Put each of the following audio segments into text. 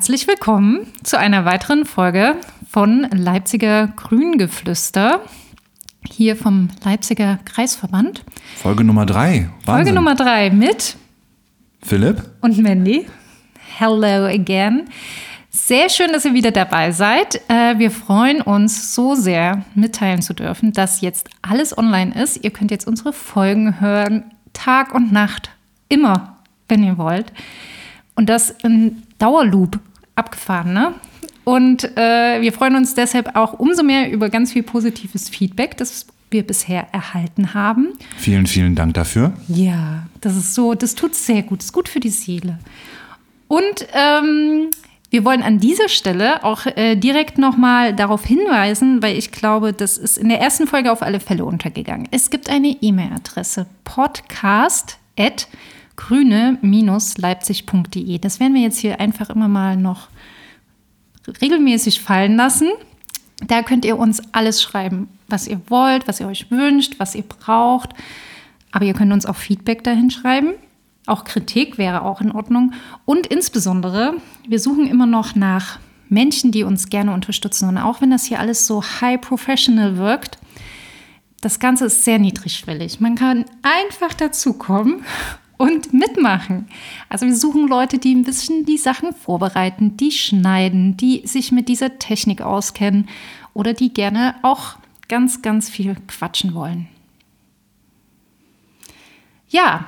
Herzlich willkommen zu einer weiteren Folge von Leipziger Grüngeflüster. Hier vom Leipziger Kreisverband. Folge Nummer drei. Wahnsinn. Folge Nummer drei mit Philipp und Mandy. Hello again. Sehr schön, dass ihr wieder dabei seid. Äh, wir freuen uns so sehr, mitteilen zu dürfen, dass jetzt alles online ist. Ihr könnt jetzt unsere Folgen hören, Tag und Nacht, immer, wenn ihr wollt. Und das in Dauerloop abgefahren, ne? Und äh, wir freuen uns deshalb auch umso mehr über ganz viel positives Feedback, das wir bisher erhalten haben. Vielen, vielen Dank dafür. Ja, das ist so, das tut sehr gut, das ist gut für die Seele. Und ähm, wir wollen an dieser Stelle auch äh, direkt nochmal darauf hinweisen, weil ich glaube, das ist in der ersten Folge auf alle Fälle untergegangen. Es gibt eine E-Mail-Adresse podcast.grüne-leipzig.de. Das werden wir jetzt hier einfach immer mal noch regelmäßig fallen lassen. Da könnt ihr uns alles schreiben, was ihr wollt, was ihr euch wünscht, was ihr braucht. Aber ihr könnt uns auch Feedback dahin schreiben. Auch Kritik wäre auch in Ordnung. Und insbesondere, wir suchen immer noch nach Menschen, die uns gerne unterstützen. Und auch wenn das hier alles so high professional wirkt, das Ganze ist sehr niedrigschwellig. Man kann einfach dazukommen und mitmachen. Also wir suchen Leute, die ein bisschen die Sachen vorbereiten, die schneiden, die sich mit dieser Technik auskennen oder die gerne auch ganz, ganz viel quatschen wollen. Ja,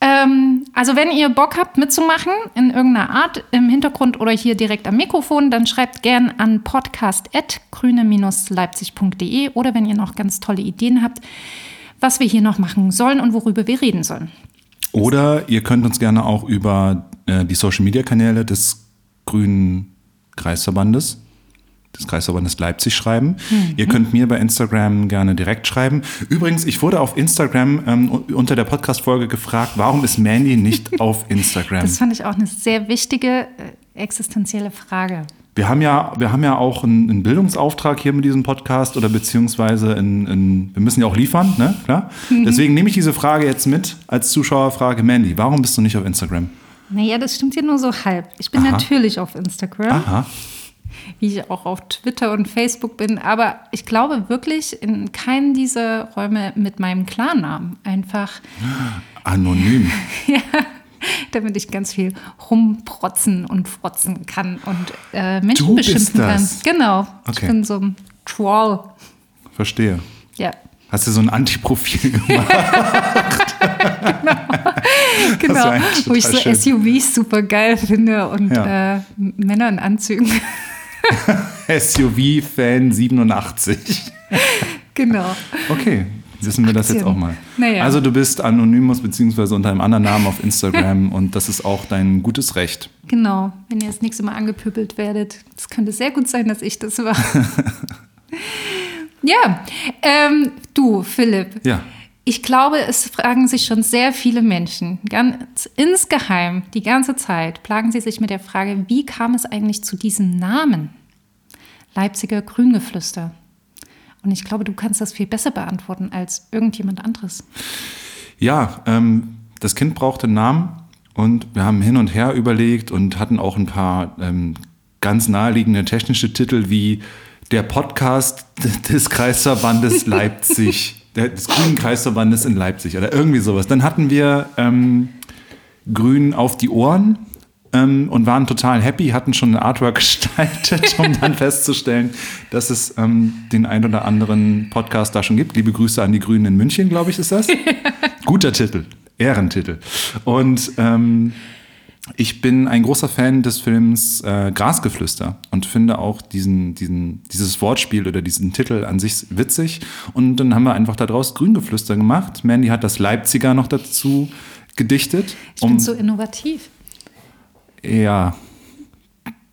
ähm, also wenn ihr Bock habt mitzumachen in irgendeiner Art im Hintergrund oder hier direkt am Mikrofon, dann schreibt gern an podcast.grüne-leipzig.de oder wenn ihr noch ganz tolle Ideen habt, was wir hier noch machen sollen und worüber wir reden sollen. Oder ihr könnt uns gerne auch über äh, die Social Media Kanäle des Grünen Kreisverbandes des Kreisverbandes Leipzig schreiben. Mhm. Ihr könnt mir bei Instagram gerne direkt schreiben. Übrigens, ich wurde auf Instagram ähm, unter der Podcast-Folge gefragt, warum ist Mandy nicht auf Instagram? Das fand ich auch eine sehr wichtige äh, existenzielle Frage. Wir haben ja, wir haben ja auch einen, einen Bildungsauftrag hier mit diesem Podcast oder beziehungsweise in, in, wir müssen ja auch liefern, ne? Klar. Mhm. Deswegen nehme ich diese Frage jetzt mit als Zuschauerfrage. Mandy, warum bist du nicht auf Instagram? Naja, das stimmt ja nur so halb. Ich bin Aha. natürlich auf Instagram. Aha wie ich auch auf Twitter und Facebook bin. Aber ich glaube wirklich in keinen dieser Räume mit meinem Klarnamen. Einfach. Anonym. ja. Damit ich ganz viel rumprotzen und frotzen kann und äh, Menschen du beschimpfen kann. Genau. Okay. Ich bin so ein Troll. Verstehe. Ja. Hast du so ein Antiprofil gemacht? genau, genau wo ich so schön. SUVs super geil finde und ja. äh, Männer in Anzügen. SUV-Fan 87. Genau. Okay, wissen wir das jetzt auch mal. Naja. Also du bist Anonymous beziehungsweise unter einem anderen Namen auf Instagram und das ist auch dein gutes Recht. Genau, wenn ihr das nächste Mal angepöbelt werdet. Es könnte sehr gut sein, dass ich das war. ja, ähm, du Philipp. Ja. Ich glaube, es fragen sich schon sehr viele Menschen, ganz insgeheim, die ganze Zeit, plagen sie sich mit der Frage, wie kam es eigentlich zu diesem Namen? Leipziger Grüngeflüster. Und ich glaube, du kannst das viel besser beantworten als irgendjemand anderes. Ja, ähm, das Kind brauchte einen Namen und wir haben hin und her überlegt und hatten auch ein paar ähm, ganz naheliegende technische Titel wie der Podcast des Kreisverbandes Leipzig des Grünen Kreisverbandes in Leipzig oder irgendwie sowas. Dann hatten wir ähm, Grün auf die Ohren ähm, und waren total happy, hatten schon ein Artwork gestaltet, um dann festzustellen, dass es ähm, den ein oder anderen Podcast da schon gibt. Liebe Grüße an die Grünen in München, glaube ich, ist das. Guter Titel, Ehrentitel. Und ähm, ich bin ein großer Fan des Films äh, Grasgeflüster und finde auch diesen, diesen, dieses Wortspiel oder diesen Titel an sich witzig. Und dann haben wir einfach daraus Grüngeflüster gemacht. Mandy hat das Leipziger noch dazu gedichtet. Ich um, bin so innovativ. Ja,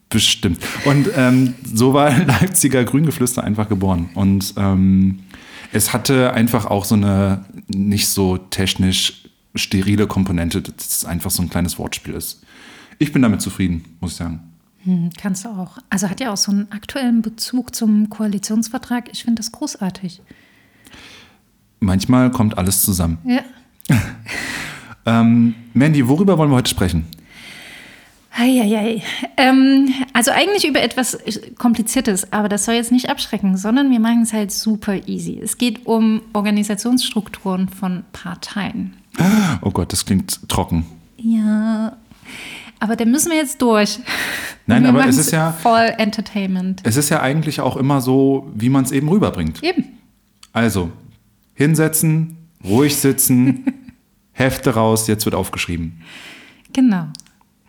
bestimmt. Und ähm, so war Leipziger Grüngeflüster einfach geboren. Und ähm, es hatte einfach auch so eine nicht so technisch sterile Komponente, dass es einfach so ein kleines Wortspiel ist. Ich bin damit zufrieden, muss ich sagen. Hm, kannst du auch. Also hat ja auch so einen aktuellen Bezug zum Koalitionsvertrag. Ich finde das großartig. Manchmal kommt alles zusammen. Ja. ähm, Mandy, worüber wollen wir heute sprechen? Eieiei. Ähm, also eigentlich über etwas Kompliziertes, aber das soll jetzt nicht abschrecken, sondern wir machen es halt super easy. Es geht um Organisationsstrukturen von Parteien. Oh Gott, das klingt trocken. Ja, aber da müssen wir jetzt durch. Nein, wir aber es ist ja- voll Entertainment. Es ist ja eigentlich auch immer so, wie man es eben rüberbringt. Eben. Also, hinsetzen, ruhig sitzen, Hefte raus, jetzt wird aufgeschrieben. Genau.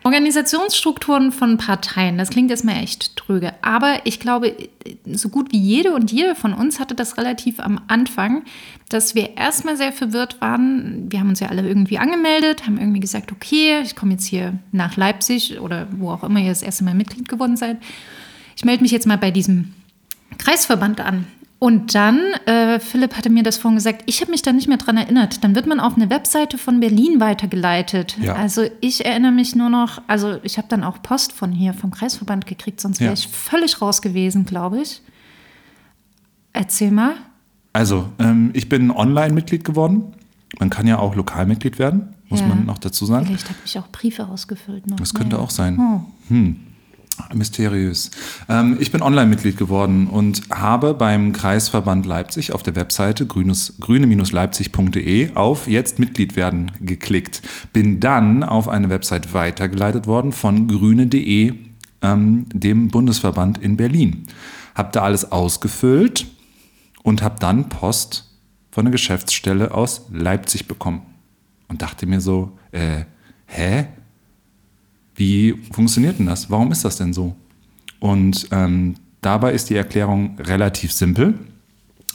Organisationsstrukturen von Parteien, das klingt erstmal echt tröge. Aber ich glaube, so gut wie jede und jede von uns hatte das relativ am Anfang, dass wir erstmal sehr verwirrt waren. Wir haben uns ja alle irgendwie angemeldet, haben irgendwie gesagt, okay, ich komme jetzt hier nach Leipzig oder wo auch immer ihr das erste Mal Mitglied geworden seid. Ich melde mich jetzt mal bei diesem Kreisverband an. Und dann, äh, Philipp hatte mir das vorhin gesagt, ich habe mich da nicht mehr dran erinnert. Dann wird man auf eine Webseite von Berlin weitergeleitet. Ja. Also ich erinnere mich nur noch, also ich habe dann auch Post von hier, vom Kreisverband gekriegt, sonst wäre Ja. ich völlig raus gewesen, glaube ich. Erzähl mal. Also, ähm, ich bin Online-Mitglied geworden. Man kann ja auch Lokalmitglied werden, muss Ja. man noch dazu sagen. Vielleicht habe ich auch Briefe ausgefüllt noch. Das könnte auch sein. Oh. Mysteriös. Ähm, ich bin Online-Mitglied geworden und habe beim Kreisverband Leipzig auf der Webseite grüne-leipzig.de auf Jetzt Mitglied werden geklickt. Bin dann auf eine Website weitergeleitet worden von grüne.de, ähm, dem Bundesverband in Berlin. Hab da alles ausgefüllt und habe dann Post von der Geschäftsstelle aus Leipzig bekommen. Und dachte mir so, äh, hä? Wie funktioniert denn das? Warum ist das denn so? Und ähm, dabei ist die Erklärung relativ simpel.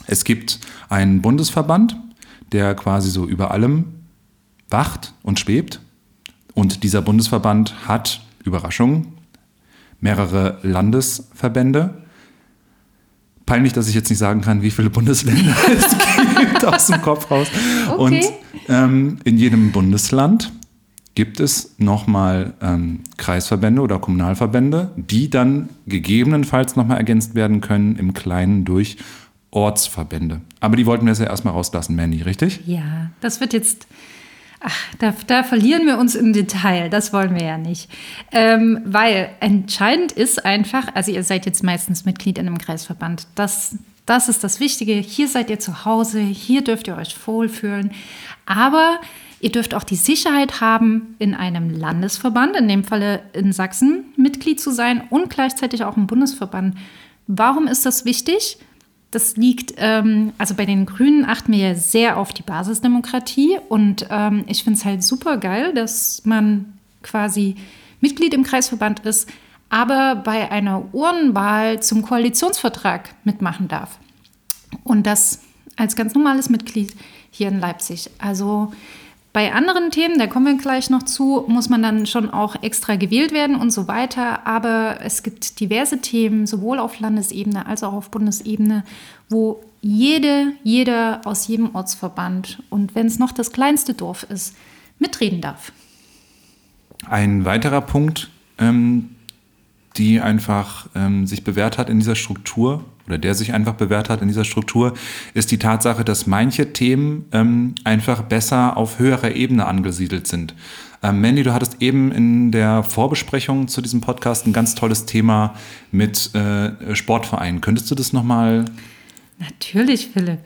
Es gibt einen Bundesverband, der quasi so über allem wacht und schwebt. Und dieser Bundesverband hat, Überraschung, mehrere Landesverbände. Peinlich, dass ich jetzt nicht sagen kann, wie viele Bundesländer es gibt aus dem Kopf raus. Okay. Und ähm, in jedem Bundesland gibt es nochmal ähm, Kreisverbände oder Kommunalverbände, die dann gegebenenfalls nochmal ergänzt werden können im Kleinen durch Ortsverbände. Aber die wollten wir jetzt ja erstmal rauslassen, Mandy, richtig? Ja, das wird jetzt. Ach, da, da verlieren wir uns im Detail. Das wollen wir ja nicht. Ähm, weil entscheidend ist einfach, also ihr seid jetzt meistens Mitglied in einem Kreisverband. Das, das ist das Wichtige. Hier seid ihr zu Hause, hier dürft ihr euch wohlfühlen. Aber ihr dürft auch die Sicherheit haben, in einem Landesverband, in dem Falle in Sachsen, Mitglied zu sein und gleichzeitig auch im Bundesverband. Warum ist das wichtig? Das liegt, ähm, also bei den Grünen achten wir ja sehr auf die Basisdemokratie und ähm, ich finde es halt super geil, dass man quasi Mitglied im Kreisverband ist, aber bei einer Urnwahl zum Koalitionsvertrag mitmachen darf. Und das als ganz normales Mitglied hier in Leipzig. Also bei anderen Themen, da kommen wir gleich noch zu, muss man dann schon auch extra gewählt werden und so weiter. Aber es gibt diverse Themen, sowohl auf Landesebene als auch auf Bundesebene, wo jede, jeder aus jedem Ortsverband und wenn es noch das kleinste Dorf ist, mitreden darf. Ein weiterer Punkt, ähm, die einfach ähm, sich bewährt hat in dieser Struktur oder der sich einfach bewährt hat in dieser Struktur, ist die Tatsache, dass manche Themen ähm, einfach besser auf höherer Ebene angesiedelt sind. Ähm, Mandy, du hattest eben in der Vorbesprechung zu diesem Podcast ein ganz tolles Thema mit äh, Sportvereinen. Könntest du das nochmal? Natürlich, Philipp.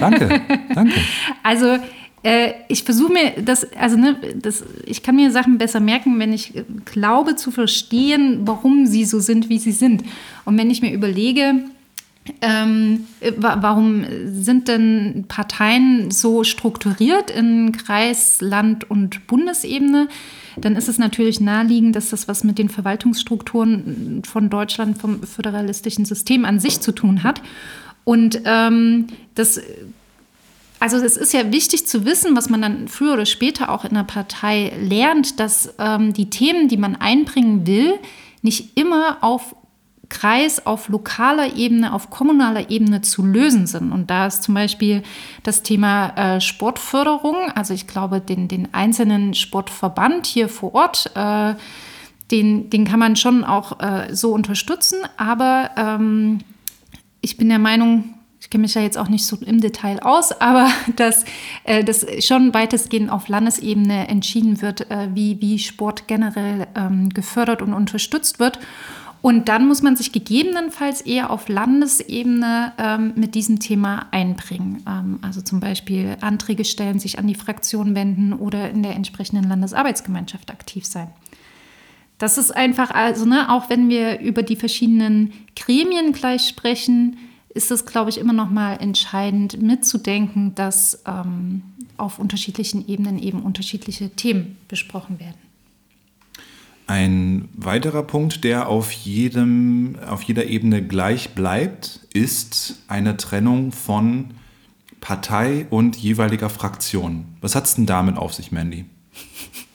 Danke, danke. Also äh, ich versuche mir das, also ne, das, ich kann mir Sachen besser merken, wenn ich glaube zu verstehen, warum sie so sind, wie sie sind. Und wenn ich mir überlege, ähm, wa warum sind denn Parteien so strukturiert in Kreis, Land und Bundesebene? Dann ist es natürlich naheliegend, dass das was mit den Verwaltungsstrukturen von Deutschland, vom föderalistischen System an sich zu tun hat. Und ähm, das also es ist ja wichtig zu wissen, was man dann früher oder später auch in einer Partei lernt, dass ähm, die Themen, die man einbringen will, nicht immer auf Kreis, auf lokaler Ebene, auf kommunaler Ebene zu lösen sind. Und da ist zum Beispiel das Thema äh, Sportförderung. Also ich glaube, den, den einzelnen Sportverband hier vor Ort, äh, den, den kann man schon auch äh, so unterstützen. Aber ähm, ich bin der Meinung, ich kenne mich ja jetzt auch nicht so im Detail aus, aber dass äh, das schon weitestgehend auf Landesebene entschieden wird, äh, wie, wie Sport generell ähm, gefördert und unterstützt wird. Und dann muss man sich gegebenenfalls eher auf Landesebene ähm, mit diesem Thema einbringen. Ähm, also zum Beispiel Anträge stellen, sich an die Fraktion wenden oder in der entsprechenden Landesarbeitsgemeinschaft aktiv sein. Das ist einfach, also ne, auch wenn wir über die verschiedenen Gremien gleich sprechen, ist es, glaube ich, immer noch mal entscheidend mitzudenken, dass ähm, auf unterschiedlichen Ebenen eben unterschiedliche Themen besprochen werden. Ein weiterer Punkt, der auf, jedem, auf jeder Ebene gleich bleibt, ist eine Trennung von Partei und jeweiliger Fraktion. Was hat es denn damit auf sich, Mandy?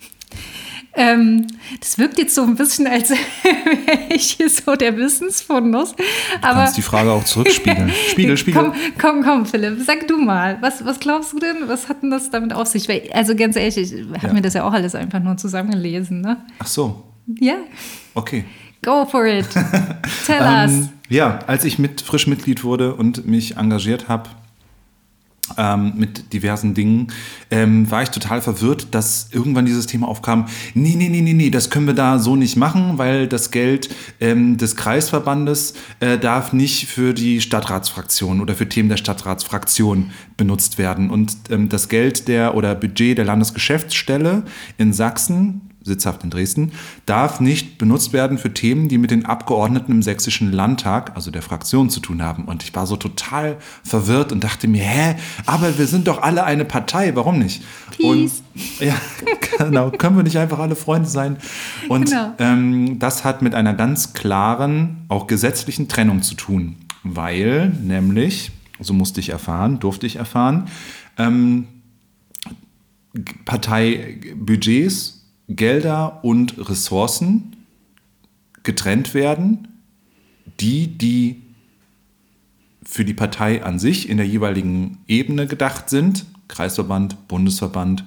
Ähm, das wirkt jetzt so ein bisschen, als wäre ich hier so der Wissensfundus. Du aber kannst die Frage auch zurückspiegeln. Spiegel, Spiegel. Komm, komm, komm, Philipp, sag du mal. Was, was glaubst du denn? Was hat denn das damit auf sich? Weil, also ganz ehrlich, ich habe ja. mir das ja auch alles einfach nur zusammengelesen. Ne? Ach so. Ja. Okay. Go for it. Tell us. Ähm, ja, als ich mit, frisch Mitglied wurde und mich engagiert habe, ähm, mit diversen Dingen, ähm, war ich total verwirrt, dass irgendwann dieses Thema aufkam, nee, nee, nee, nee, nee, das können wir da so nicht machen, weil das Geld ähm, des Kreisverbandes äh, darf nicht für die Stadtratsfraktion oder für Themen der Stadtratsfraktion benutzt werden. Und ähm, das Geld der oder Budget der Landesgeschäftsstelle in Sachsen sitzhaft in Dresden, darf nicht benutzt werden für Themen, die mit den Abgeordneten im sächsischen Landtag, also der Fraktion, zu tun haben. Und ich war so total verwirrt und dachte mir, hä, aber wir sind doch alle eine Partei, warum nicht? Peace. Und ja, genau, können wir nicht einfach alle Freunde sein? Und genau. ähm, das hat mit einer ganz klaren, auch gesetzlichen Trennung zu tun, weil nämlich, so musste ich erfahren, durfte ich erfahren, ähm, Parteibudgets Gelder und Ressourcen getrennt werden, die, die für die Partei an sich in der jeweiligen Ebene gedacht sind, Kreisverband, Bundesverband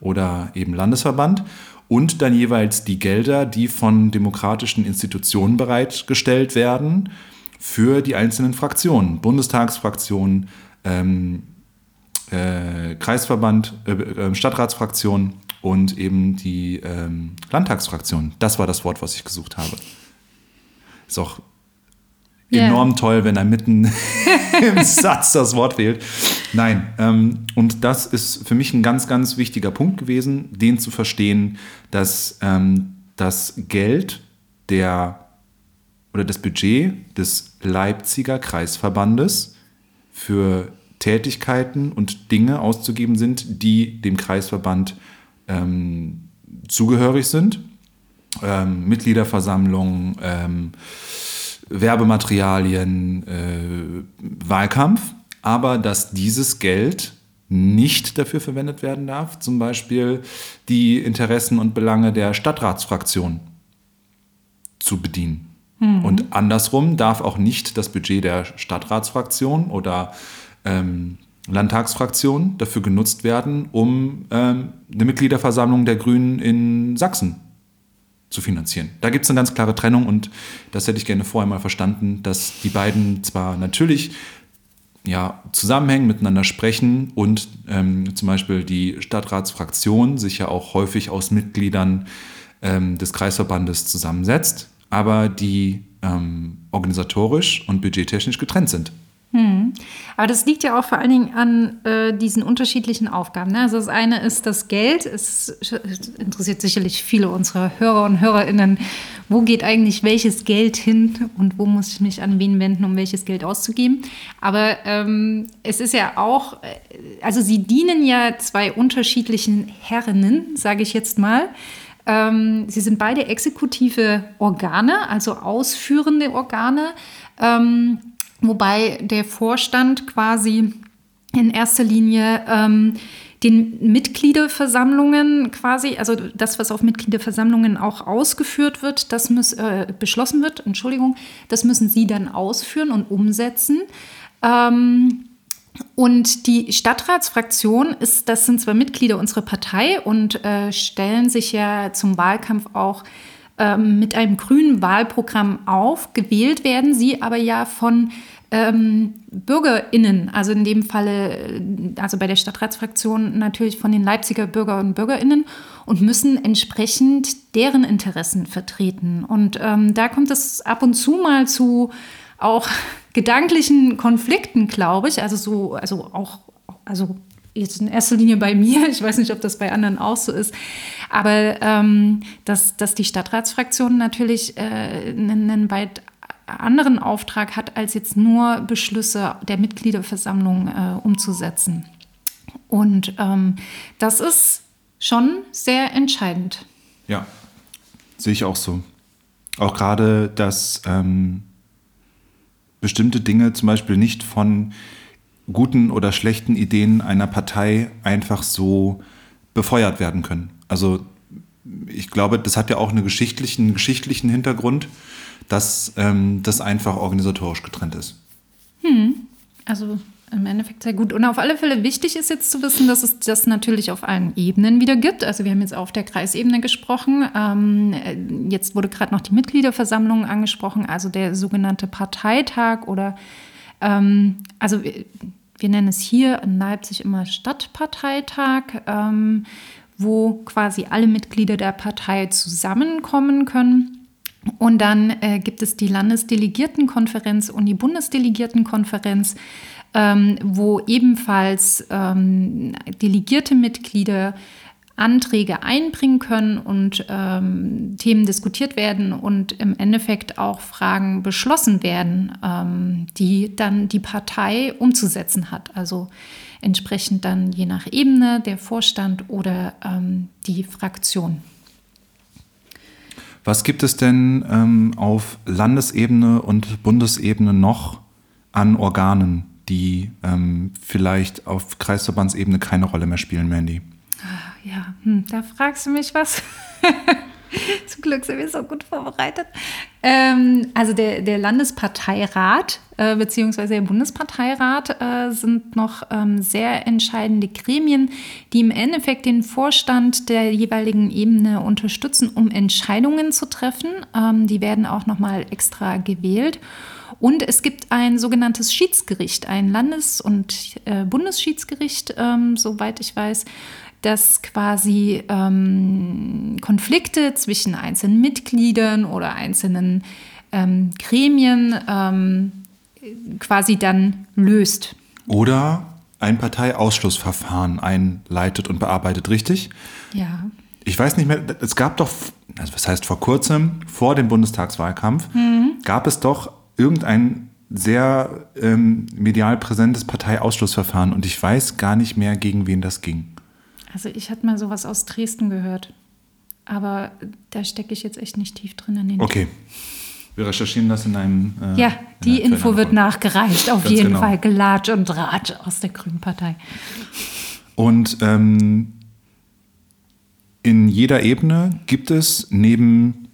oder eben Landesverband, und dann jeweils die Gelder, die von demokratischen Institutionen bereitgestellt werden für die einzelnen Fraktionen, Bundestagsfraktionen, ähm, äh, Kreisverband, äh, äh Stadtratsfraktion und eben die ähm, Landtagsfraktion. Das war das Wort, was ich gesucht habe. Ist auch yeah. enorm toll, wenn er mitten im Satz das Wort wählt. Nein, ähm, und das ist für mich ein ganz, ganz wichtiger Punkt gewesen, den zu verstehen, dass ähm, das Geld der oder das Budget des Leipziger Kreisverbandes für Tätigkeiten und Dinge auszugeben sind, die dem Kreisverband ähm, zugehörig sind. Ähm, Mitgliederversammlungen, ähm, Werbematerialien, äh, Wahlkampf, aber dass dieses Geld nicht dafür verwendet werden darf, zum Beispiel die Interessen und Belange der Stadtratsfraktion zu bedienen. Mhm. Und andersrum darf auch nicht das Budget der Stadtratsfraktion oder ähm, Landtagsfraktion dafür genutzt werden, um ähm, eine Mitgliederversammlung der Grünen in Sachsen zu finanzieren. Da gibt es eine ganz klare Trennung und das hätte ich gerne vorher mal verstanden, dass die beiden zwar natürlich ja, zusammenhängen, miteinander sprechen und ähm, zum Beispiel die Stadtratsfraktion sich ja auch häufig aus Mitgliedern ähm, des Kreisverbandes zusammensetzt, aber die ähm, organisatorisch und budgettechnisch getrennt sind. Hm. Aber das liegt ja auch vor allen Dingen an äh, diesen unterschiedlichen Aufgaben. Ne? Also das eine ist das Geld. Es interessiert sicherlich viele unserer Hörer und Hörerinnen, wo geht eigentlich welches Geld hin und wo muss ich mich an wen wenden, um welches Geld auszugeben. Aber ähm, es ist ja auch, äh, also sie dienen ja zwei unterschiedlichen Herrinnen, sage ich jetzt mal. Ähm, sie sind beide exekutive Organe, also ausführende Organe. Wobei der Vorstand quasi in erster Linie ähm, den Mitgliederversammlungen quasi, also das, was auf Mitgliederversammlungen auch ausgeführt wird, das muss äh, beschlossen wird, Entschuldigung, das müssen Sie dann ausführen und umsetzen. Ähm, und die Stadtratsfraktion ist, das sind zwar Mitglieder unserer Partei und äh, stellen sich ja zum Wahlkampf auch ähm, mit einem grünen Wahlprogramm auf. Gewählt werden sie aber ja von ähm, BürgerInnen, also in dem Falle, also bei der Stadtratsfraktion natürlich von den Leipziger Bürger und BürgerInnen und müssen entsprechend deren Interessen vertreten. Und ähm, da kommt es ab und zu mal zu auch gedanklichen Konflikten, glaube ich. Also so, also auch, also jetzt in erster Linie bei mir, ich weiß nicht, ob das bei anderen auch so ist, aber ähm, dass, dass die Stadtratsfraktion natürlich äh, einen, einen weit anderen Auftrag hat, als jetzt nur Beschlüsse der Mitgliederversammlung äh, umzusetzen. Und ähm, das ist schon sehr entscheidend. Ja, sehe ich auch so. Auch gerade, dass ähm, bestimmte Dinge zum Beispiel nicht von guten oder schlechten Ideen einer Partei einfach so befeuert werden können. Also ich glaube, das hat ja auch einen geschichtlichen, geschichtlichen Hintergrund dass ähm, das einfach organisatorisch getrennt ist. Hm. Also im Endeffekt sehr gut. Und auf alle Fälle wichtig ist jetzt zu wissen, dass es das natürlich auf allen Ebenen wieder gibt. Also wir haben jetzt auf der Kreisebene gesprochen. Ähm, jetzt wurde gerade noch die Mitgliederversammlung angesprochen, also der sogenannte Parteitag oder ähm, also wir, nennen es hier in Leipzig immer Stadtparteitag, ähm, wo quasi alle Mitglieder der Partei zusammenkommen können. Und dann äh, gibt es die Landesdelegiertenkonferenz und die Bundesdelegiertenkonferenz, ähm, wo ebenfalls ähm, delegierte Mitglieder Anträge einbringen können und ähm, Themen diskutiert werden und im Endeffekt auch Fragen beschlossen werden, ähm, die dann die Partei umzusetzen hat. Also entsprechend dann je nach Ebene der Vorstand oder ähm, die Fraktion. Was gibt es denn ähm, auf Landesebene und Bundesebene noch an Organen, die ähm, vielleicht auf Kreisverbandsebene keine Rolle mehr spielen, Mandy? Ja, hm, da fragst du mich was. Zum Glück sind wir so gut vorbereitet. Ähm, also der, der Landesparteirat äh, bzw. der Bundesparteirat äh, sind noch ähm, sehr entscheidende Gremien, die im Endeffekt den Vorstand der jeweiligen Ebene unterstützen, um Entscheidungen zu treffen. Ähm, die werden auch nochmal extra gewählt. Und es gibt ein sogenanntes Schiedsgericht, ein Landes- und äh, Bundesschiedsgericht, ähm, soweit ich weiß, dass quasi ähm, Konflikte zwischen einzelnen Mitgliedern oder einzelnen ähm, Gremien ähm, quasi dann löst. Oder ein Parteiausschlussverfahren einleitet und bearbeitet, richtig? Ja. Ich weiß nicht mehr, es gab doch, also was heißt vor kurzem, vor dem Bundestagswahlkampf, mhm. gab es doch irgendein sehr ähm, medial präsentes Parteiausschlussverfahren und ich weiß gar nicht mehr, gegen wen das ging. Also ich hatte mal sowas aus Dresden gehört. Aber da stecke ich jetzt echt nicht tief drin in den. Okay. Wir recherchieren das in einem. Äh, ja, die Info wird nachgereicht. Auf Ganz jeden genau. Fall Gelatsch und Ratsch aus der Grünen Partei. Und ähm, in jeder Ebene gibt es neben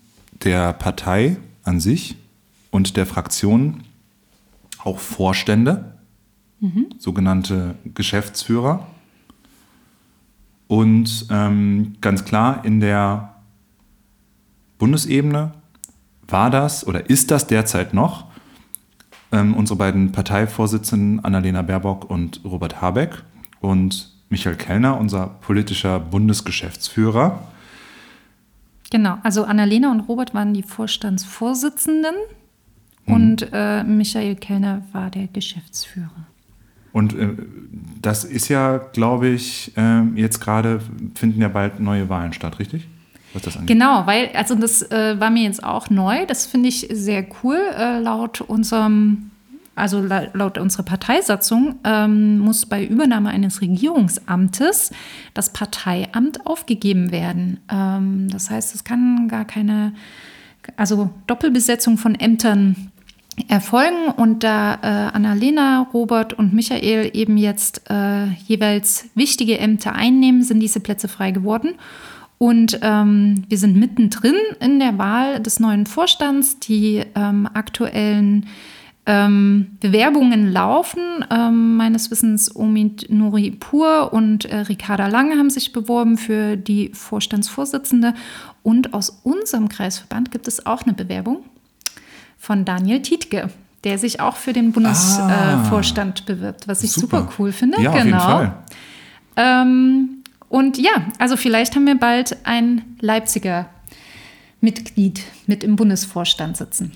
der Partei an sich und der Fraktion auch Vorstände, mhm. sogenannte Geschäftsführer. Und ähm, ganz klar, in der Bundesebene war das oder ist das derzeit noch ähm, unsere beiden Parteivorsitzenden Annalena Baerbock und Robert Habeck und Michael Kellner, unser politischer Bundesgeschäftsführer. Genau, also Annalena und Robert waren die Vorstandsvorsitzenden mhm. und äh, Michael Kellner war der Geschäftsführer. Und äh, das ist ja, glaube ich, äh, jetzt gerade finden ja bald neue Wahlen statt, richtig? Genau, weil, also das äh, war mir jetzt auch neu. Das finde ich sehr cool. Äh, laut unserem, also la laut unserer Parteisatzung ähm, muss bei Übernahme eines Regierungsamtes das Parteiamt aufgegeben werden. Ähm, das heißt, es kann gar keine, also Doppelbesetzung von Ämtern erfolgen und da äh, Annalena, Robert und Michael eben jetzt äh, jeweils wichtige Ämter einnehmen, sind diese Plätze frei geworden. Und ähm, wir sind mittendrin in der Wahl des neuen Vorstands. Die ähm, aktuellen Ähm, Bewerbungen laufen. Ähm, meines Wissens Omid Nuripur und äh, Ricarda Lange haben sich beworben für die Vorstandsvorsitzende. Und aus unserem Kreisverband gibt es auch eine Bewerbung von Daniel Tietke, der sich auch für den Bundesvorstand ah, bewirbt, was ich super. super, cool finde. Ja, genau. auf jeden genau. Fall. Ähm, und ja, also vielleicht haben wir bald ein Leipziger Mitglied mit im Bundesvorstand sitzen.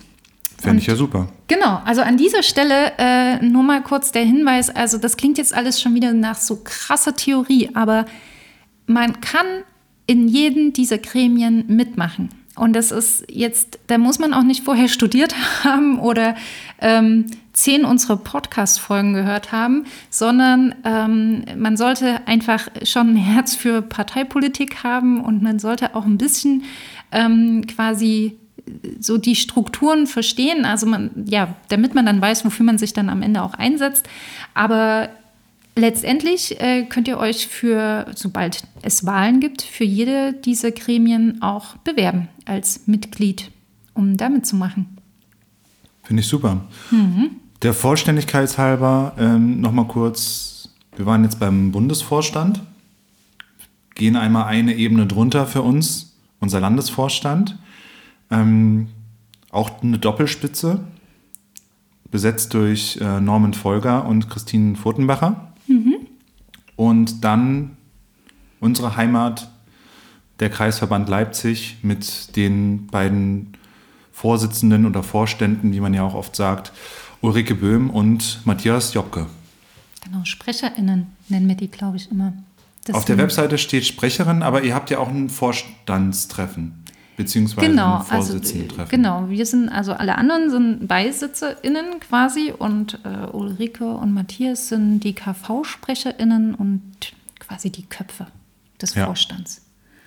Fände ich ja super. Genau, also an dieser Stelle äh, nur mal kurz der Hinweis, also das klingt jetzt alles schon wieder nach so krasser Theorie, aber man kann in jedem dieser Gremien mitmachen. Und das ist jetzt, da muss man auch nicht vorher studiert haben oder ähm, zehn unserer Podcast-Folgen gehört haben, sondern ähm, man sollte einfach schon ein Herz für Parteipolitik haben und man sollte auch ein bisschen ähm, quasi so die Strukturen verstehen, also man, ja, damit man dann weiß, wofür man sich dann am Ende auch einsetzt. Aber letztendlich äh, könnt ihr euch für, sobald es Wahlen gibt, für jede dieser Gremien auch bewerben als Mitglied, um damit zu machen. Finde ich super. Mhm. Der Vollständigkeit halber ähm, nochmal kurz, wir waren jetzt beim Bundesvorstand, gehen einmal eine Ebene drunter für uns, unser Landesvorstand. Ähm, auch eine Doppelspitze, besetzt durch äh, Norman Folger und Christine Furtenbacher. Mhm. Und dann unsere Heimat, der Kreisverband Leipzig mit den beiden Vorsitzenden oder Vorständen, wie man ja auch oft sagt, Ulrike Böhm und Matthias Jobke. Genau, SprecherInnen nennen wir die, glaube ich, immer. Das Auf der Webseite steht Sprecherin, aber ihr habt ja auch ein Vorstandstreffen beziehungsweise genau, also, genau, wir sind, also alle anderen sind BeisitzerInnen quasi und äh, Ulrike und Matthias sind die KV-SprecherInnen und quasi die Köpfe des ja. Vorstands.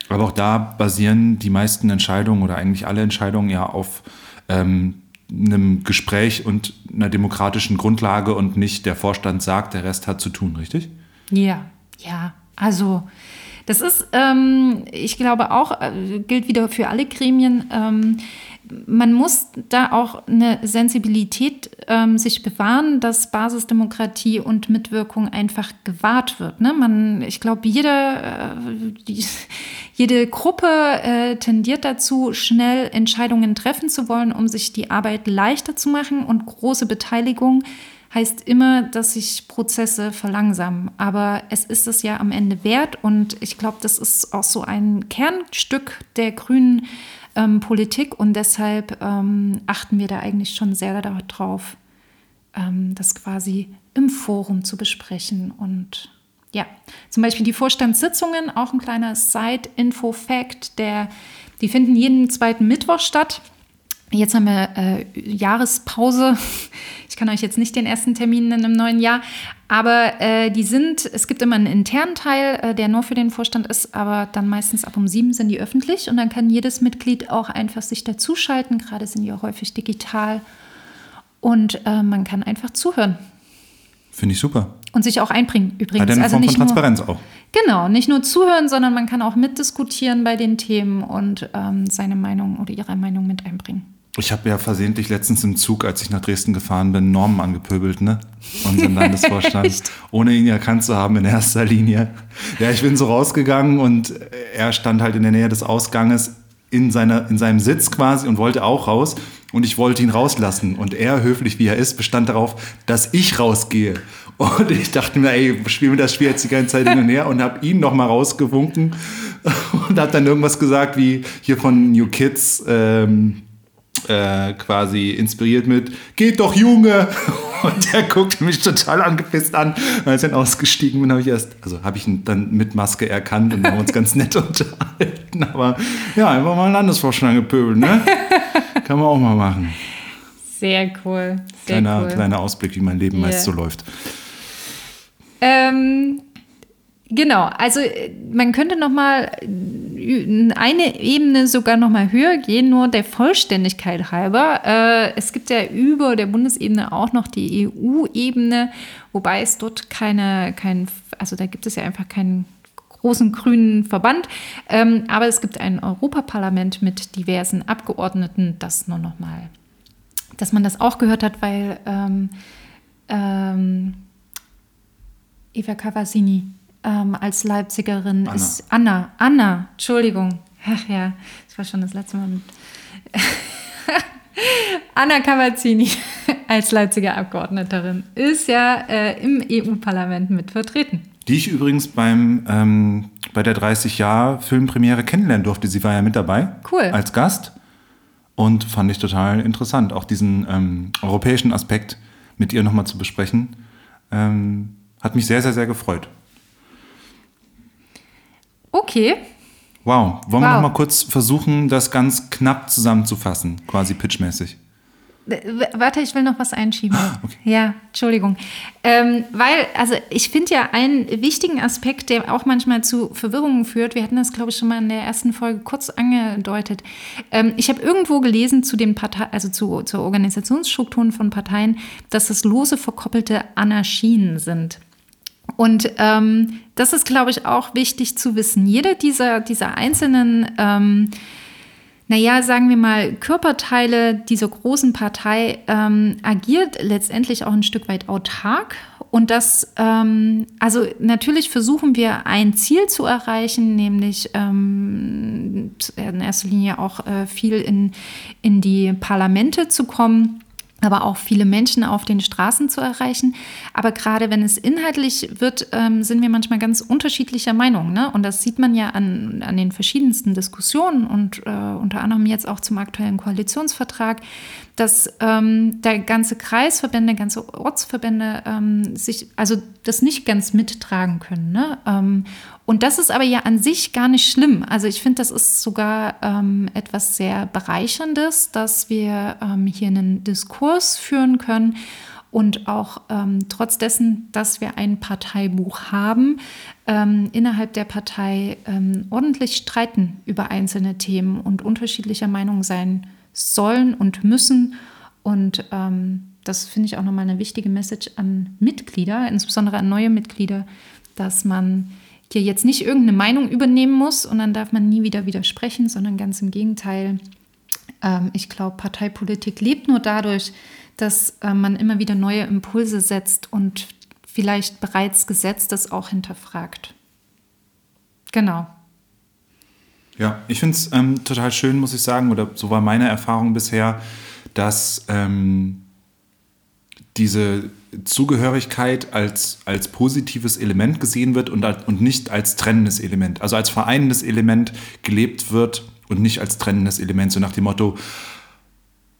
Aber auch da basieren die meisten Entscheidungen oder eigentlich alle Entscheidungen ja auf ähm, einem Gespräch und einer demokratischen Grundlage und nicht der Vorstand sagt, der Rest hat zu tun, richtig? Ja, ja. Also das ist, ähm, ich glaube auch, äh, gilt wieder für alle Gremien. Ähm, man muss da auch eine Sensibilität ähm, sich bewahren, dass Basisdemokratie und Mitwirkung einfach gewahrt wird. Ne? Man, ich glaube, jede, äh, jede Gruppe äh, tendiert dazu, schnell Entscheidungen treffen zu wollen, um sich die Arbeit leichter zu machen und große Beteiligung heißt immer, dass sich Prozesse verlangsamen. Aber es ist es ja am Ende wert und ich glaube, das ist auch so ein Kernstück der grünen ähm, Politik und deshalb ähm, achten wir da eigentlich schon sehr darauf, ähm, das quasi im Forum zu besprechen und ja, zum Beispiel die Vorstandssitzungen, auch ein kleiner Side-Info-Fact, die finden jeden zweiten Mittwoch statt. Jetzt haben wir äh, Jahrespause. Ich kann euch jetzt nicht den ersten Termin nennen im neuen Jahr, aber äh, die sind, es gibt immer einen internen Teil, äh, der nur für den Vorstand ist, aber dann meistens ab um sieben sind die öffentlich und dann kann jedes Mitglied auch einfach sich dazuschalten. Gerade sind die auch häufig digital und äh, man kann einfach zuhören. Finde ich super. Und sich auch einbringen übrigens. Hat eine also Form nicht von Transparenz nur, auch. Genau, nicht nur zuhören, sondern man kann auch mitdiskutieren bei den Themen und ähm, seine Meinung oder ihre Meinung mit einbringen. Ich habe ja versehentlich letztens im Zug, als ich nach Dresden gefahren bin, Normen angepöbelt, ne? Unseren Landesvorstand. ohne ihn erkannt zu haben in erster Linie. Ja, ich bin so rausgegangen und er stand halt in der Nähe des Ausganges in, seiner, in seinem Sitz quasi und wollte auch raus. Und ich wollte ihn rauslassen. Und er, höflich wie er ist, bestand darauf, dass ich rausgehe. Und ich dachte mir, ey, spielen wir das Spiel jetzt die ganze Zeit hin und her und habe ihn nochmal rausgewunken und habe dann irgendwas gesagt wie hier von New Kids. Ähm, äh, quasi inspiriert mit Geht doch, Junge! Und der guckte mich total angepisst an. Als ich dann ausgestiegen bin, habe ich erst, also habe ich ihn dann mit Maske erkannt und haben uns ganz nett unterhalten. Aber ja, einfach mal Landesvorstand gepöbelt, ne? Kann man auch mal machen. Sehr cool. Sehr kleiner, cool. kleiner Ausblick, wie mein Leben yeah. meist so läuft. Ähm, Genau, also äh, man könnte noch mal äh, eine Ebene sogar noch mal höher gehen, nur der Vollständigkeit halber. Äh, es gibt ja über der Bundesebene auch noch die EU-Ebene, wobei es dort keine, kein, also da gibt es ja einfach keinen großen grünen Verband, ähm, aber es gibt ein Europaparlament mit diversen Abgeordneten, das nur noch mal dass man das auch gehört hat, weil ähm, ähm, Eva Cavazzini ähm, als Leipzigerin Anna. ist Anna, Anna, Entschuldigung. Ach ja, das war schon das letzte Mal mit. Anna Cavazzini als Leipziger Abgeordneterin ist ja äh, im EU-Parlament mit vertreten. Die ich übrigens beim, ähm, bei der 30-Jahr-Filmpremiere kennenlernen durfte. Sie war ja mit dabei. Cool. Als Gast. Und fand ich total interessant, auch diesen ähm, europäischen Aspekt mit ihr nochmal zu besprechen. Ähm, hat mich sehr, sehr, sehr gefreut. Okay, Wow. Wollen wir Wow. nochmal kurz versuchen, das ganz knapp zusammenzufassen, quasi pitchmäßig? W- Warte, ich will noch was einschieben. Ja, Entschuldigung. Ähm, weil, also ich finde ja einen wichtigen Aspekt, der auch manchmal zu Verwirrungen führt, wir hatten das, glaube ich, schon mal in der ersten Folge kurz angedeutet. Ähm, ich habe irgendwo gelesen zu den Partei also zu, zu Organisationsstrukturen von Parteien, dass das lose verkoppelte Anarchien sind. Und ähm, das ist, glaube ich, auch wichtig zu wissen. Jeder dieser, dieser einzelnen, ähm, naja, sagen wir mal, Körperteile dieser großen Partei ähm, agiert letztendlich auch ein Stück weit autark. Und das, ähm, also natürlich versuchen wir ein Ziel zu erreichen, nämlich ähm, in erster Linie auch äh, viel in, in die Parlamente zu kommen aber auch viele Menschen auf den Straßen zu erreichen. Aber gerade wenn es inhaltlich wird, ähm, sind wir manchmal ganz unterschiedlicher Meinung. Ne? Und das sieht man ja an, an den verschiedensten Diskussionen und äh, unter anderem jetzt auch zum aktuellen Koalitionsvertrag, dass ähm, der ganze Kreisverbände, ganze Ortsverbände ähm, sich also das nicht ganz mittragen können. Ne? Ähm, und das ist aber ja an sich gar nicht schlimm. Also ich finde, das ist sogar ähm, etwas sehr Bereicherndes, dass wir ähm, hier einen Diskurs führen können und auch ähm, trotz dessen, dass wir ein Parteibuch haben, ähm, innerhalb der Partei ähm, ordentlich streiten über einzelne Themen und unterschiedlicher Meinung sein sollen und müssen. Und ähm, das finde ich auch nochmal eine wichtige Message an Mitglieder, insbesondere an neue Mitglieder, dass man hier jetzt nicht irgendeine Meinung übernehmen muss und dann darf man nie wieder widersprechen, sondern ganz im Gegenteil. Ähm, ich glaube, Parteipolitik lebt nur dadurch, dass äh, man immer wieder neue Impulse setzt und vielleicht bereits Gesetztes auch hinterfragt. Genau. Ja, ich finde es ähm, total schön, muss ich sagen, oder so war meine Erfahrung bisher, dass ähm, diese Zugehörigkeit als, als positives Element gesehen wird und, und nicht als trennendes Element. Also als vereinendes Element gelebt wird und nicht als trennendes Element, so nach dem Motto,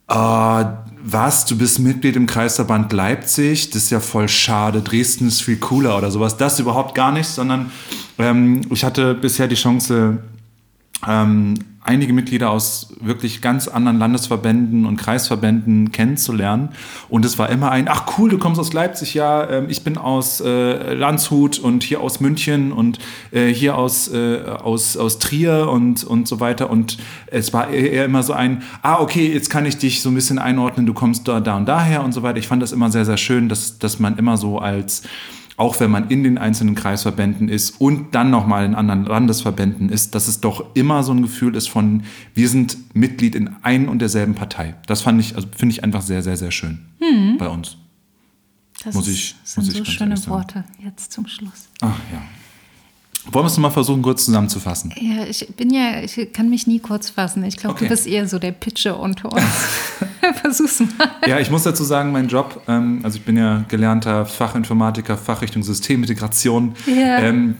Ah, was? Du bist Mitglied im Kreisverband Leipzig? Das ist ja voll schade. Dresden ist viel cooler oder sowas. Das überhaupt gar nicht, sondern ähm, ich hatte bisher die Chance, ähm, einige Mitglieder aus wirklich ganz anderen Landesverbänden und Kreisverbänden kennenzulernen. Und es war immer ein, ach cool, du kommst aus Leipzig, ja, ähm, ich bin aus äh, Landshut und hier aus München und äh, hier aus, äh, aus, aus Trier und, und so weiter. Und es war eher eher immer so ein, ah, okay, jetzt kann ich dich so ein bisschen einordnen, du kommst da, da und daher und so weiter. Ich fand das immer sehr, sehr schön, dass, dass man immer so als auch wenn man in den einzelnen Kreisverbänden ist und dann nochmal in anderen Landesverbänden ist, dass es doch immer so ein Gefühl ist von, wir sind Mitglied in ein und derselben Partei. Das fand ich, also finde ich einfach sehr, sehr, sehr schön bei uns. Das Muss ich- sind muss ich so schöne. Worte jetzt zum Schluss. Ach ja. Wollen wir es mal versuchen, kurz zusammenzufassen? Ja, ich bin ja, ich kann mich nie kurz fassen. Ich glaube, Okay. du bist eher so der Pitcher unter uns. Versuch's mal. Ja, ich muss dazu sagen, mein Job, ähm, also ich bin ja gelernter Fachinformatiker, Fachrichtung Systemintegration. Ja. Ähm,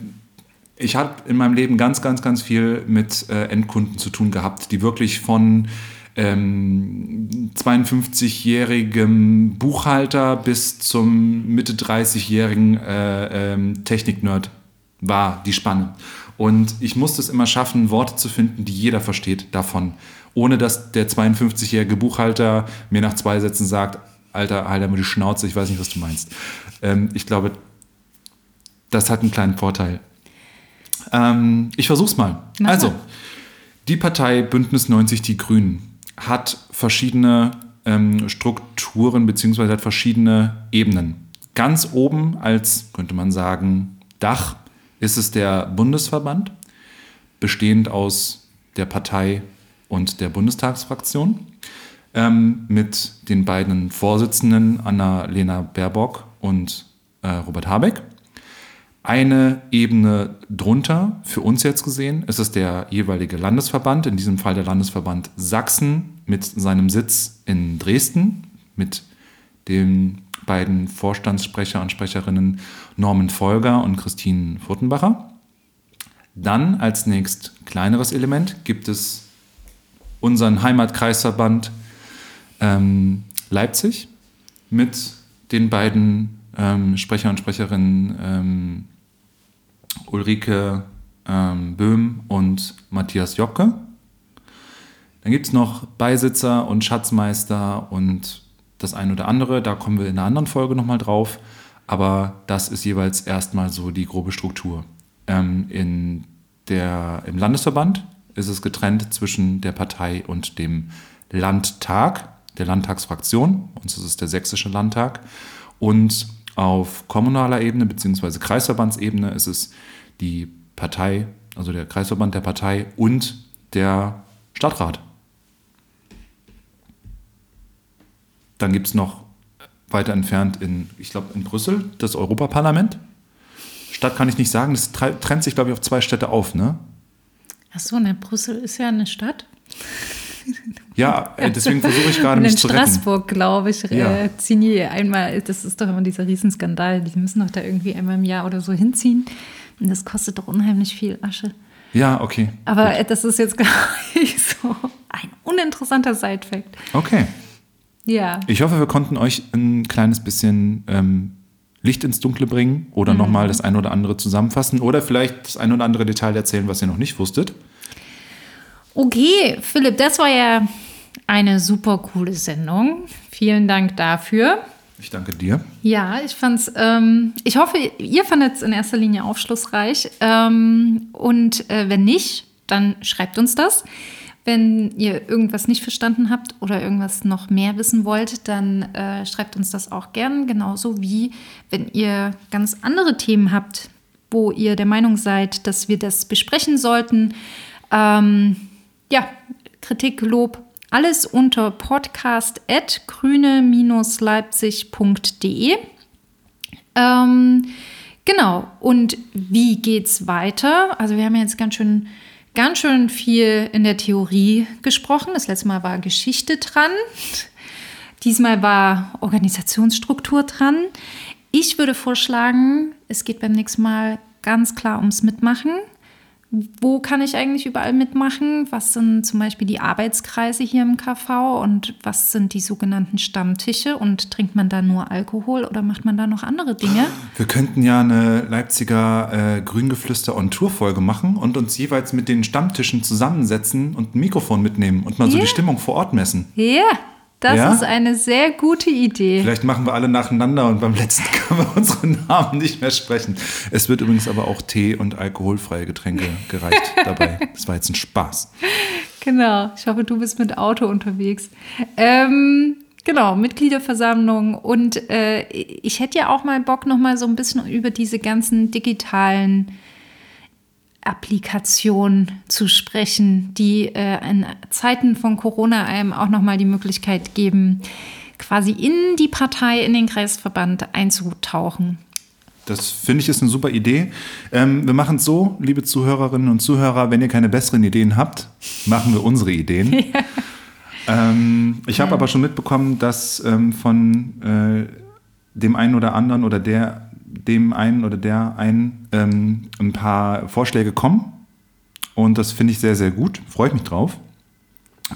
ich habe in meinem Leben ganz, ganz, ganz viel mit äh, Endkunden zu tun gehabt, die wirklich von ähm, 52-jährigem Buchhalter bis zum Mitte 30-jährigen äh, ähm, Technik-Nerd war die Spanne. Und ich musste es immer schaffen, Worte zu finden, die jeder versteht davon. Ohne dass der 52-jährige Buchhalter mir nach zwei Sätzen sagt, Alter, halt mal die Schnauze, ich weiß nicht, was du meinst. Ähm, ich glaube, das hat einen kleinen Vorteil. Ähm, ich versuch's mal. Mach also, mal. die Partei Bündnis 90 Die Grünen hat verschiedene ähm, Strukturen beziehungsweise hat verschiedene Ebenen. Ganz oben als, könnte man sagen, Dach ist es der Bundesverband, bestehend aus der Partei und der Bundestagsfraktion. ähm, mit den beiden Vorsitzenden Anna-Lena Baerbock und äh, Robert Habeck. Eine Ebene drunter, für uns jetzt gesehen, ist es der jeweilige Landesverband, in diesem Fall der Landesverband Sachsen mit seinem Sitz in Dresden, mit den beiden Vorstandssprecher und Sprecherinnen Norman Folger und Christine Furtenbacher. Dann als nächst kleineres Element gibt es unseren Heimatkreisverband ähm, Leipzig mit den beiden ähm, Sprecher und Sprecherinnen ähm, Ulrike ähm, Böhm und Matthias Jocke. Dann gibt es noch Beisitzer und Schatzmeister und das eine oder andere. Da kommen wir in einer anderen Folge nochmal drauf. Aber das ist jeweils erstmal so die grobe Struktur. Ähm, in der, Im Landesverband ist es getrennt zwischen der Partei und dem Landtag, der Landtagsfraktion. Uns ist es der Sächsische Landtag. Und auf kommunaler Ebene bzw. Kreisverbandsebene ist es die Partei, also der Kreisverband der Partei und der Stadtrat. Dann gibt es noch weiter entfernt in, ich glaube, in Brüssel das Europaparlament. Stadt kann ich nicht sagen, das trennt sich, glaube ich, auf zwei Städte auf, ne? Ach so, ne, Brüssel ist ja eine Stadt. Ja, äh, deswegen versuche ich gerade mich zu retten. In Straßburg, glaube ich, äh, ja. ziehen die einmal, das ist doch immer dieser Riesenskandal, die müssen doch da irgendwie einmal im Jahr oder so hinziehen. Und das kostet doch unheimlich viel Asche. Ja, okay. Aber Gut. das ist jetzt gar nicht so ein uninteressanter Side-Fact. Okay. Ja. Ich hoffe, wir konnten euch ein kleines bisschen ähm, Licht ins Dunkle bringen oder mhm. nochmal das ein oder andere zusammenfassen oder vielleicht das ein oder andere Detail erzählen, was ihr noch nicht wusstet. Okay, Philipp, das war ja eine super coole Sendung. Vielen Dank dafür. Ich danke dir. Ja, ich fand's, ähm, ich hoffe, ihr fandet es in erster Linie aufschlussreich. Ähm, und äh, wenn nicht, dann schreibt uns das. Wenn ihr irgendwas nicht verstanden habt oder irgendwas noch mehr wissen wollt, dann äh, schreibt uns das auch gern. Genauso wie wenn ihr ganz andere Themen habt, wo ihr der Meinung seid, dass wir das besprechen sollten. Ähm, ja, Kritik, Lob, alles unter podcast.grüne-leipzig.de. Ähm, genau, und wie geht's weiter? Also wir haben jetzt ganz schön ganz schön viel in der Theorie gesprochen. Das letzte Mal war Geschichte dran. Diesmal war Organisationsstruktur dran. Ich würde vorschlagen, es geht beim nächsten Mal ganz klar ums Mitmachen wo kann ich eigentlich überall mitmachen? Was sind zum Beispiel die Arbeitskreise hier im KV und was sind die sogenannten Stammtische? Und trinkt man da nur Alkohol oder macht man da noch andere Dinge? Wir könnten ja eine Leipziger äh, Grüngeflüster on Tour Folge machen und uns jeweils mit den Stammtischen zusammensetzen und ein Mikrofon mitnehmen und mal yeah. so die Stimmung vor Ort messen. Ja. Yeah. Das ja? ist eine sehr gute Idee. Vielleicht machen wir alle nacheinander und beim letzten können wir unsere Namen nicht mehr sprechen. Es wird übrigens aber auch Tee und alkoholfreie Getränke gereicht dabei. Das war jetzt ein Spaß. Genau. Ich hoffe, du bist mit Auto unterwegs. Ähm, Genau, Mitgliederversammlung. Und äh, ich hätte ja auch mal Bock, noch mal so ein bisschen über diese ganzen digitalen Applikation zu sprechen, die äh, in Zeiten von Corona einem auch nochmal die Möglichkeit geben, quasi in die Partei, in den Kreisverband einzutauchen. Das finde ich ist eine super Idee. Ähm, wir machen es so, liebe Zuhörerinnen und Zuhörer, wenn ihr keine besseren Ideen habt, machen wir unsere Ideen. Ja. Ähm, ich habe ja. aber schon mitbekommen, dass ähm, von äh, dem einen oder anderen oder der dem einen oder der einen ähm, ein paar Vorschläge kommen. Und das finde ich sehr, sehr gut. Freue ich mich drauf.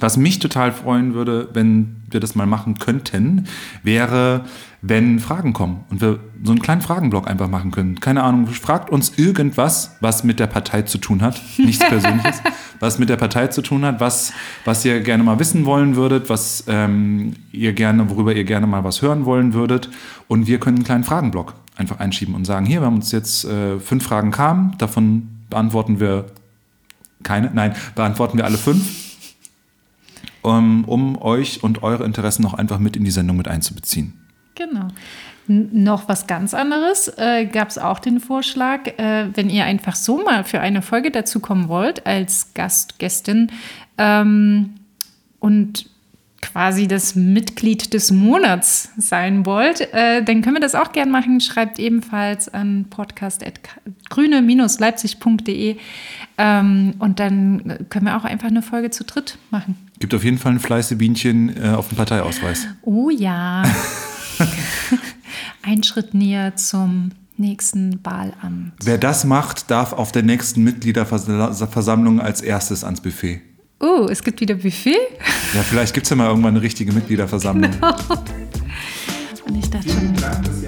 Was mich total freuen würde, wenn wir das mal machen könnten, wäre, wenn Fragen kommen und wir so einen kleinen Fragenblock einfach machen können. Keine Ahnung, fragt uns irgendwas, was mit der Partei zu tun hat. Nichts Persönliches. was mit der Partei zu tun hat, was, was ihr gerne mal wissen wollen würdet, was ähm, ihr gerne, worüber ihr gerne mal was hören wollen würdet. Und wir können einen kleinen Fragenblock einfach einschieben und sagen, hier, wir haben uns jetzt äh, fünf Fragen kamen, davon beantworten wir keine, nein, beantworten wir alle fünf, um, um euch und eure Interessen noch einfach mit in die Sendung mit einzubeziehen. Genau. Noch was ganz anderes äh, gab es auch den Vorschlag, äh, wenn ihr einfach so mal für eine Folge dazu kommen wollt als Gast, Gästin ähm, und quasi das Mitglied des Monats sein wollt, äh, dann können wir das auch gern machen. Schreibt ebenfalls an podcast.grüne-leipzig.de ähm, und dann können wir auch einfach eine Folge zu dritt machen. Gibt auf jeden Fall ein Fleißebienchen äh, auf dem Parteiausweis. Oh ja. ein Schritt näher zum nächsten Wahlamt. Wer das macht, darf auf der nächsten Mitgliederversammlung als erstes ans Buffet. Oh, es gibt wieder Buffet? Ja, vielleicht gibt es ja mal irgendwann eine richtige Mitgliederversammlung. Genau. Und ich dachte schon.